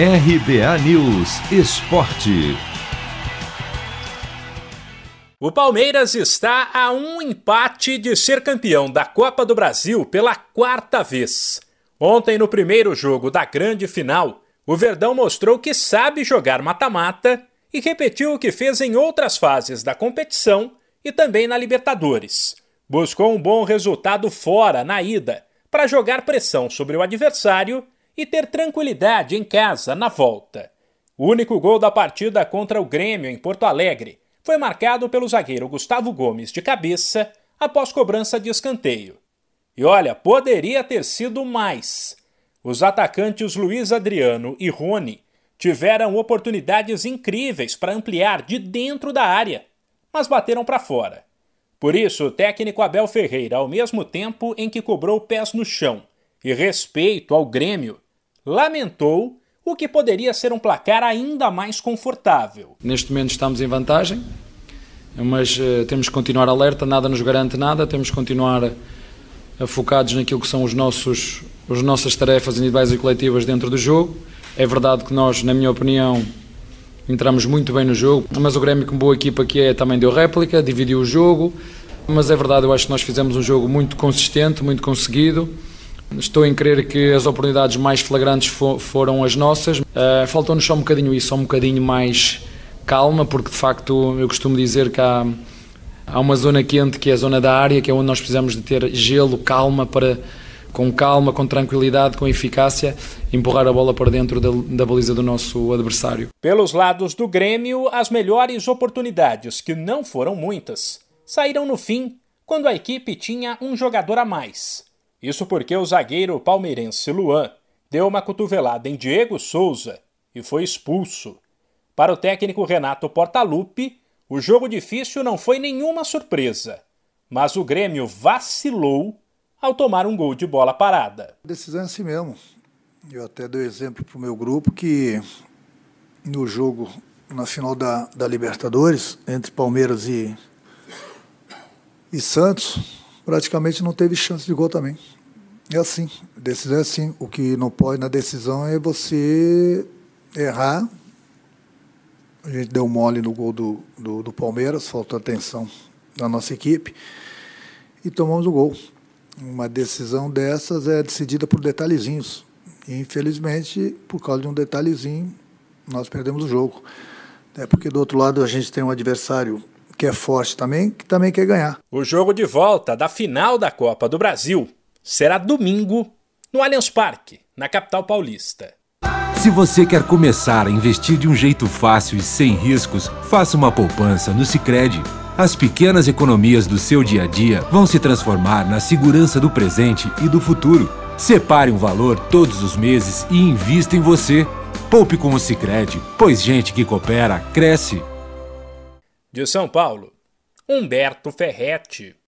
RBA News Esporte. O Palmeiras está a um empate de ser campeão da Copa do Brasil pela quarta vez. Ontem, no primeiro jogo da grande final, o Verdão mostrou que sabe jogar mata-mata e repetiu o que fez em outras fases da competição e também na Libertadores. Buscou um bom resultado fora, na ida, para jogar pressão sobre o adversário e ter tranquilidade em casa na volta. O único gol da partida contra o Grêmio em Porto Alegre foi marcado pelo zagueiro Gustavo Gomes de cabeça após cobrança de escanteio. E olha, poderia ter sido mais. Os atacantes Luiz Adriano e Rony tiveram oportunidades incríveis para ampliar de dentro da área, mas bateram para fora. Por isso, o técnico Abel Ferreira, ao mesmo tempo em que cobrou pés no chão e respeito ao Grêmio, lamentou o que poderia ser um placar ainda mais confortável. Neste momento estamos em vantagem, mas uh, temos que continuar alerta, nada nos garante nada, temos que continuar uh, focados naquilo que são os nossos, as nossas tarefas individuais e coletivas dentro do jogo. É verdade que nós, na minha opinião, entramos muito bem no jogo, mas o Grêmio, como boa equipa que é, também deu réplica, dividiu o jogo. Mas é verdade, eu acho que nós fizemos um jogo muito consistente, muito conseguido. Estou em crer que as oportunidades mais flagrantes foram as nossas. Uh, Faltou-nos só um bocadinho isso, só um bocadinho mais calma, porque de facto eu costumo dizer que há, há uma zona quente que é a zona da área, que é onde nós precisamos de ter gelo, calma para com calma, com tranquilidade, com eficácia, empurrar a bola para dentro da, da, baliza do nosso adversário. Pelos lados do Grêmio, as melhores oportunidades, que não foram muitas, saíram no fim, quando a equipe tinha um jogador a mais. Isso porque o zagueiro palmeirense Luan deu uma cotovelada em Diego Souza e foi expulso. Para o técnico Renato Portaluppi, o jogo difícil não foi nenhuma surpresa, mas o Grêmio vacilou ao tomar um gol de bola parada. A decisão é assim mesmo. Eu até dou exemplo para o meu grupo que no jogo, na final da, da Libertadores, entre Palmeiras e, e Santos, praticamente não teve chance de gol também. É assim, decisão é assim. O que não pode na decisão é você errar. A gente deu mole no gol do, do, do Palmeiras, faltou atenção da nossa equipe e tomamos o gol. Uma decisão dessas é decidida por detalhezinhos. E, infelizmente, por causa de um detalhezinho, nós perdemos o jogo. É porque do outro lado a gente tem um adversário que é forte também, que também quer ganhar. O jogo de volta da final da Copa do Brasil será domingo no Allianz Parque, na capital paulista. Se você quer começar a investir de um jeito fácil e sem riscos, faça uma poupança no Sicredi. As pequenas economias do seu dia a dia vão se transformar na segurança do presente e do futuro. Separe um valor todos os meses e invista em você. Poupe com o Sicredi, pois gente que coopera cresce. De São Paulo, Humberto Ferretti.